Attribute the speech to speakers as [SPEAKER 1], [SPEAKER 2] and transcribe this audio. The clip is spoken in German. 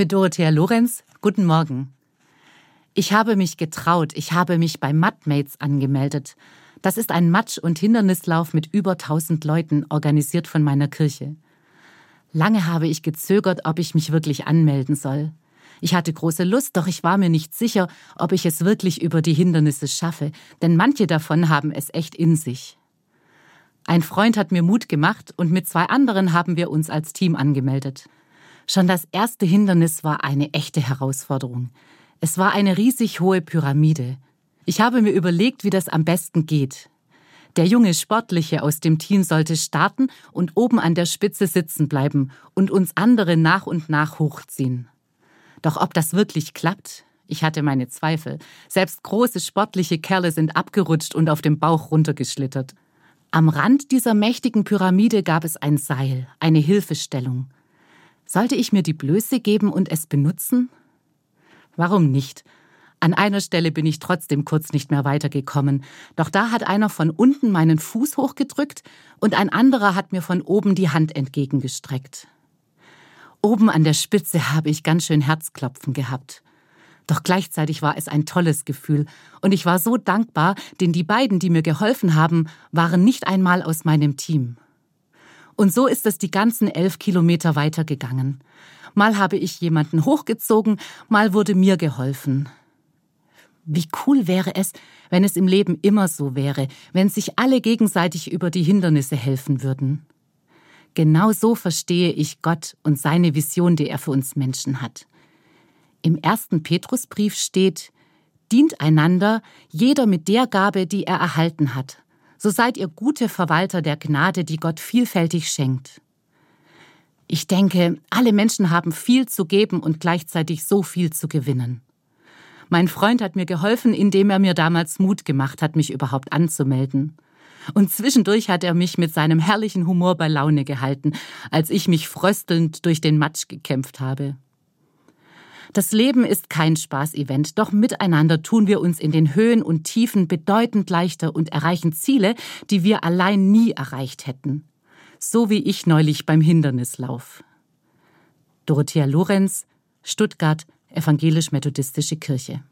[SPEAKER 1] Mit Dorothea Lorenz, guten Morgen. Ich habe mich getraut, ich habe mich bei Mudmates angemeldet. Das ist ein Matsch- und Hindernislauf mit über 1000 Leuten, organisiert von meiner Kirche. Lange habe ich gezögert, ob ich mich wirklich anmelden soll. Ich hatte große Lust, doch ich war mir nicht sicher, ob ich es wirklich über die Hindernisse schaffe, denn manche davon haben es echt in sich. Ein Freund hat mir Mut gemacht und mit zwei anderen haben wir uns als Team angemeldet. Schon das erste Hindernis war eine echte Herausforderung. Es war eine riesig hohe Pyramide. Ich habe mir überlegt, wie das am besten geht. Der junge Sportliche aus dem Team sollte starten und oben an der Spitze sitzen bleiben und uns andere nach und nach hochziehen. Doch ob das wirklich klappt? Ich hatte meine Zweifel. Selbst große sportliche Kerle sind abgerutscht und auf dem Bauch runtergeschlittert. Am Rand dieser mächtigen Pyramide gab es ein Seil, eine Hilfestellung. Sollte ich mir die Blöße geben und es benutzen? Warum nicht? An einer Stelle bin ich trotzdem kurz nicht mehr weitergekommen, doch da hat einer von unten meinen Fuß hochgedrückt und ein anderer hat mir von oben die Hand entgegengestreckt. Oben an der Spitze habe ich ganz schön Herzklopfen gehabt. Doch gleichzeitig war es ein tolles Gefühl und ich war so dankbar, denn die beiden, die mir geholfen haben, waren nicht einmal aus meinem Team. Und so ist es die ganzen elf Kilometer weitergegangen. Mal habe ich jemanden hochgezogen, mal wurde mir geholfen. Wie cool wäre es, wenn es im Leben immer so wäre, wenn sich alle gegenseitig über die Hindernisse helfen würden. Genau so verstehe ich Gott und seine Vision, die er für uns Menschen hat. Im ersten Petrusbrief steht, dient einander, jeder mit der Gabe, die er erhalten hat. So seid ihr gute Verwalter der Gnade, die Gott vielfältig schenkt. Ich denke, alle Menschen haben viel zu geben und gleichzeitig so viel zu gewinnen. Mein Freund hat mir geholfen, indem er mir damals Mut gemacht hat, mich überhaupt anzumelden. Und zwischendurch hat er mich mit seinem herrlichen Humor bei Laune gehalten, als ich mich fröstelnd durch den Matsch gekämpft habe. Das Leben ist kein Spaßevent, doch miteinander tun wir uns in den Höhen und Tiefen bedeutend leichter und erreichen Ziele, die wir allein nie erreicht hätten. So wie ich neulich beim Hindernislauf. Dorothea Lorenz, Stuttgart, Evangelisch-Methodistische Kirche.